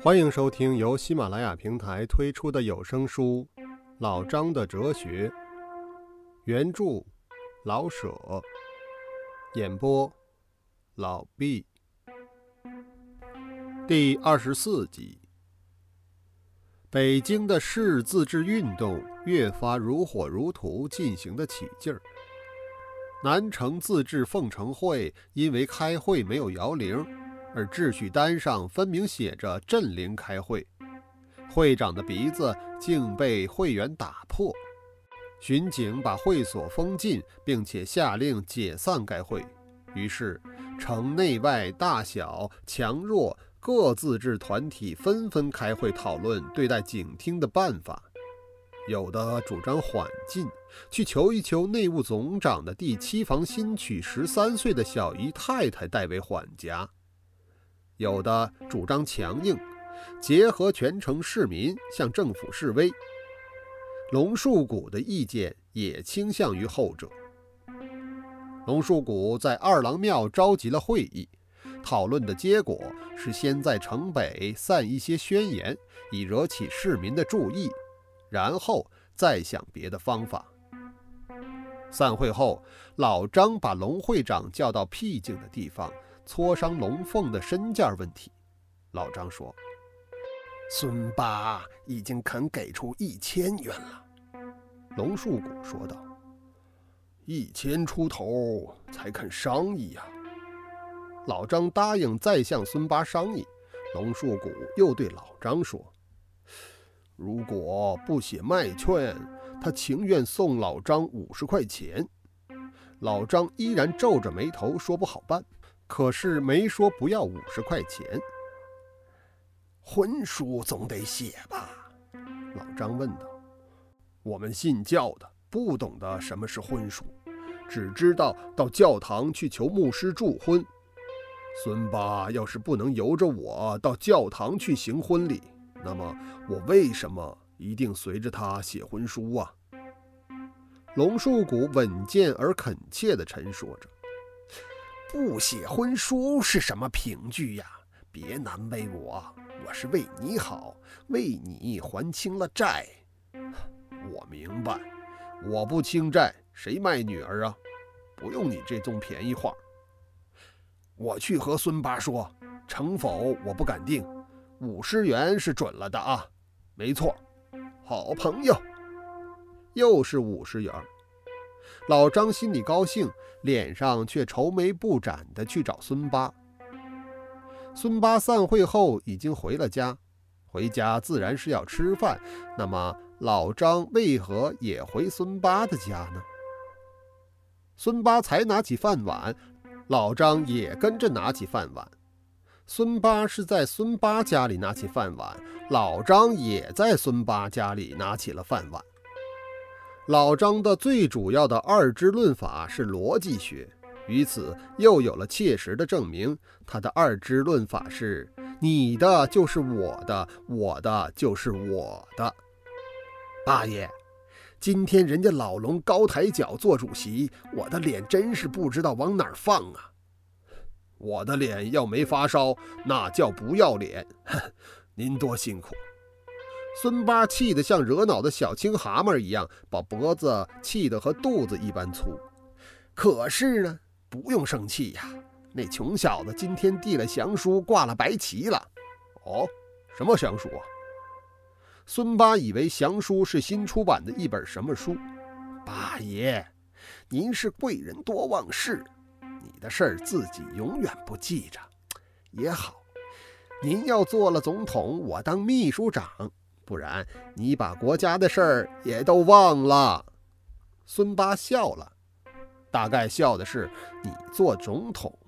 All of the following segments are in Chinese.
欢迎收听由喜马拉雅平台推出的有声书《老张的哲学》，原著老舍，演播老毕，第二十四集。北京的市自治运动越发如火如荼，进行的起劲儿。南城自治奉承会因为开会没有摇铃。而秩序单上分明写着“镇灵开会”，会长的鼻子竟被会员打破。巡警把会所封禁，并且下令解散该会。于是，城内外大小、强弱各自治团体纷纷开会讨论对待警厅的办法。有的主张缓进，去求一求内务总长的第七房新娶十三岁的小姨太太代为缓家。有的主张强硬，结合全城市民向政府示威。龙树谷的意见也倾向于后者。龙树谷在二郎庙召集了会议，讨论的结果是先在城北散一些宣言，以惹起市民的注意，然后再想别的方法。散会后，老张把龙会长叫到僻静的地方。磋商龙凤的身价问题，老张说：“孙八已经肯给出一千元了。”龙树谷说道：“一千出头才肯商议呀。”老张答应再向孙八商议。龙树谷又对老张说：“如果不写卖券，他情愿送老张五十块钱。”老张依然皱着眉头说：“不好办。”可是没说不要五十块钱。婚书总得写吧？老张问道。我们信教的不懂得什么是婚书，只知道到教堂去求牧师祝婚。孙八要是不能由着我到教堂去行婚礼，那么我为什么一定随着他写婚书啊？龙树谷稳健而恳切地陈说着。不写婚书是什么凭据呀？别难为我，我是为你好，为你还清了债。我明白，我不清债，谁卖女儿啊？不用你这种便宜话。我去和孙八说，成否我不敢定，五十元是准了的啊。没错，好朋友，又是五十元。老张心里高兴，脸上却愁眉不展地去找孙八。孙八散会后已经回了家，回家自然是要吃饭。那么老张为何也回孙八的家呢？孙八才拿起饭碗，老张也跟着拿起饭碗。孙八是在孙八家里拿起饭碗，老张也在孙八家里拿起了饭碗。老张的最主要的二支论法是逻辑学，于此又有了切实的证明。他的二支论法是：你的就是我的，我的就是我的。八爷，今天人家老龙高抬脚做主席，我的脸真是不知道往哪儿放啊！我的脸要没发烧，那叫不要脸。您多辛苦。孙八气得像惹恼的小青蛤蟆一样，把脖子气得和肚子一般粗。可是呢，不用生气呀，那穷小子今天递了降书，挂了白旗了。哦，什么降书啊？孙八以为降书是新出版的一本什么书。八爷，您是贵人多忘事，你的事儿自己永远不记着，也好。您要做了总统，我当秘书长。不然，你把国家的事儿也都忘了。孙八笑了，大概笑的是你做总统。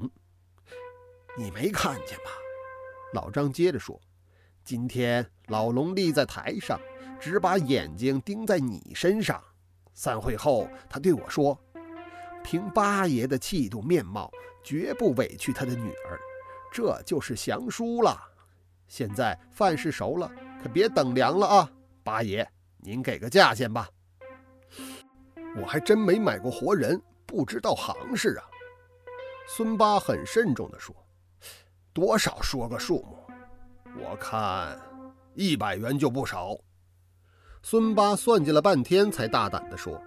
你没看见吧？老张接着说：“今天老龙立在台上，只把眼睛盯在你身上。散会后，他对我说：‘凭八爷的气度面貌，绝不委屈他的女儿。’这就是降书了。现在饭是熟了。”可别等凉了啊，八爷，您给个价钱吧。我还真没买过活人，不知道行市啊。孙八很慎重地说：“多少说个数目，我看一百元就不少。孙八算计了半天，才大胆地说。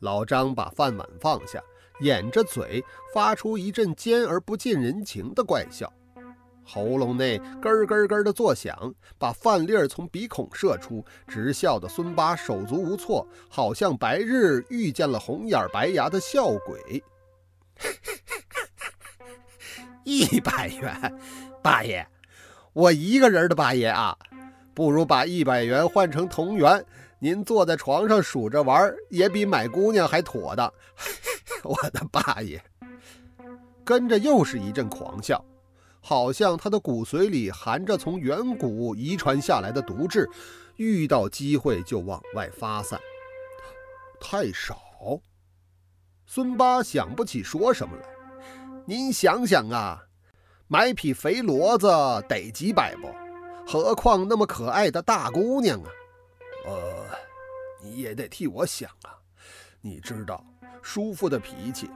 老张把饭碗放下，掩着嘴，发出一阵尖而不近人情的怪笑，喉咙内咯咯咯的作响，把饭粒儿从鼻孔射出，直笑的孙八手足无措，好像白日遇见了红眼白牙的笑鬼。一百元，八爷，我一个人的八爷啊，不如把一百元换成铜元。您坐在床上数着玩，也比买姑娘还妥当。我的八爷，跟着又是一阵狂笑，好像他的骨髓里含着从远古遗传下来的毒质，遇到机会就往外发散。太少，孙八想不起说什么来。您想想啊，买匹肥骡子得几百不？何况那么可爱的大姑娘啊！呃，你也得替我想啊！你知道叔父的脾气，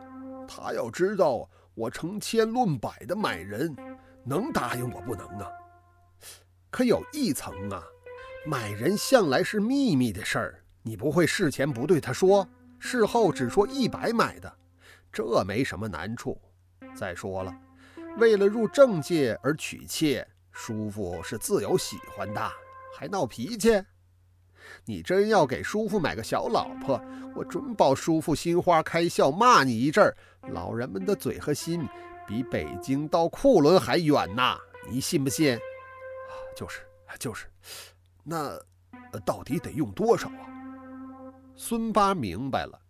他要知道我成千论百的买人，能答应我不能啊？可有一层啊，买人向来是秘密的事儿，你不会事前不对他说，事后只说一百买的，这没什么难处。再说了，为了入正界而娶妾，叔父是自有喜欢的，还闹脾气？你真要给叔父买个小老婆，我准保叔父心花开笑，骂你一阵儿。老人们的嘴和心比北京到库伦还远呐，你信不信？就是就是，那到底得用多少啊？孙八明白了，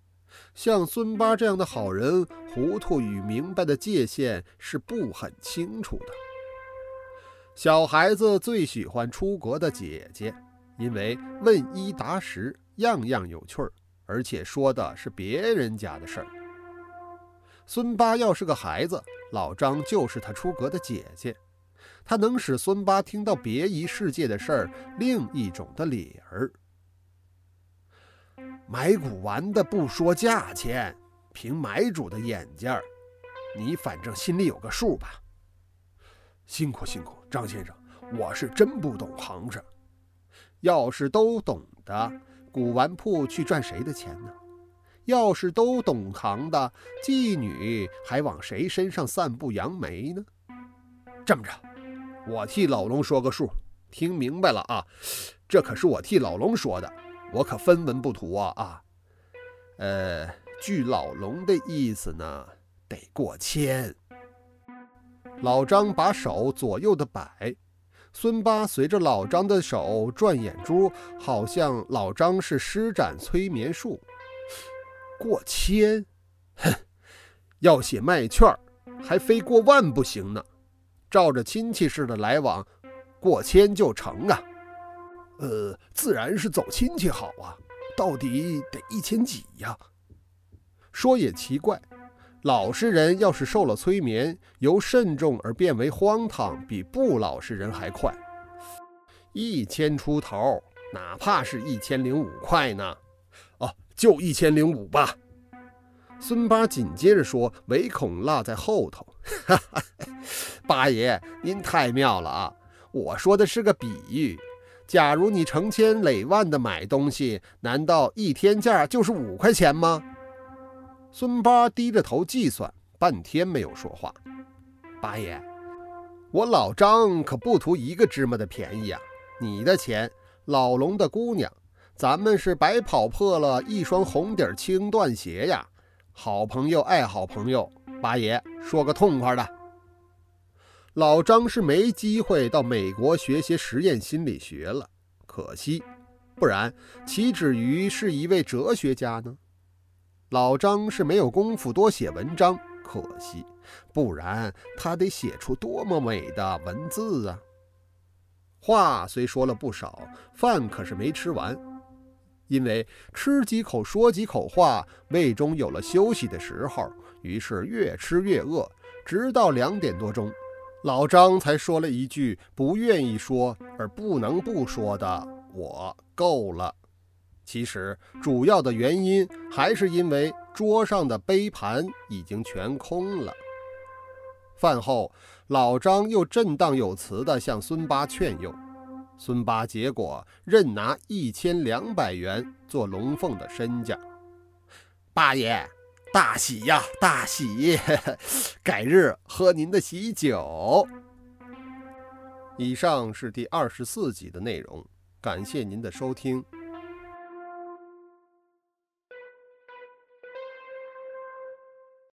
像孙八这样的好人，糊涂与明白的界限是不很清楚的。小孩子最喜欢出国的姐姐。因为问一答十，样样有趣儿，而且说的是别人家的事儿。孙八要是个孩子，老张就是他出阁的姐姐，他能使孙八听到别一世界的事儿，另一种的理儿。买古玩的不说价钱，凭买主的眼睛儿，你反正心里有个数吧。辛苦辛苦，张先生，我是真不懂行市。要是都懂得，古玩铺去赚谁的钱呢？要是都懂行的，妓女还往谁身上散布杨梅呢？这么着，我替老龙说个数，听明白了啊？这可是我替老龙说的，我可分文不图啊啊！呃，据老龙的意思呢，得过千。老张把手左右的摆。孙八随着老张的手转眼珠，好像老张是施展催眠术。过千，哼，要写卖券还非过万不行呢。照着亲戚似的来往，过千就成啊。呃，自然是走亲戚好啊。到底得一千几呀？说也奇怪。老实人要是受了催眠，由慎重而变为荒唐，比不老实人还快。一千出头，哪怕是一千零五块呢？就一千零五吧。孙八紧接着说，唯恐落在后头。哈哈，八爷，您太妙了啊！我说的是个比喻。假如你成千累万的买东西，难道一天价就是五块钱吗？孙八低着头计算，半天没有说话。八爷，我老张可不图一个芝麻的便宜啊！你的钱，老龙的姑娘，咱们是白跑破了一双红底青缎鞋呀！好朋友爱好朋友，八爷说个痛快的。老张是没机会到美国学些实验心理学了，可惜，不然岂止于是一位哲学家呢？老张是没有功夫多写文章，可惜，不然他得写出多么美的文字啊！话虽说了不少，饭可是没吃完，因为吃几口说几口话，胃中有了休息的时候，于是越吃越饿，直到两点多钟，老张才说了一句不愿意说而不能不说的：“我够了。”其实主要的原因还是因为桌上的杯盘已经全空了。饭后，老张又振荡有词地向孙八劝诱，孙八结果任拿一千两百元做龙凤的身价。八爷，大喜呀，大喜！改日喝您的喜酒。以上是第二十四集的内容，感谢您的收听。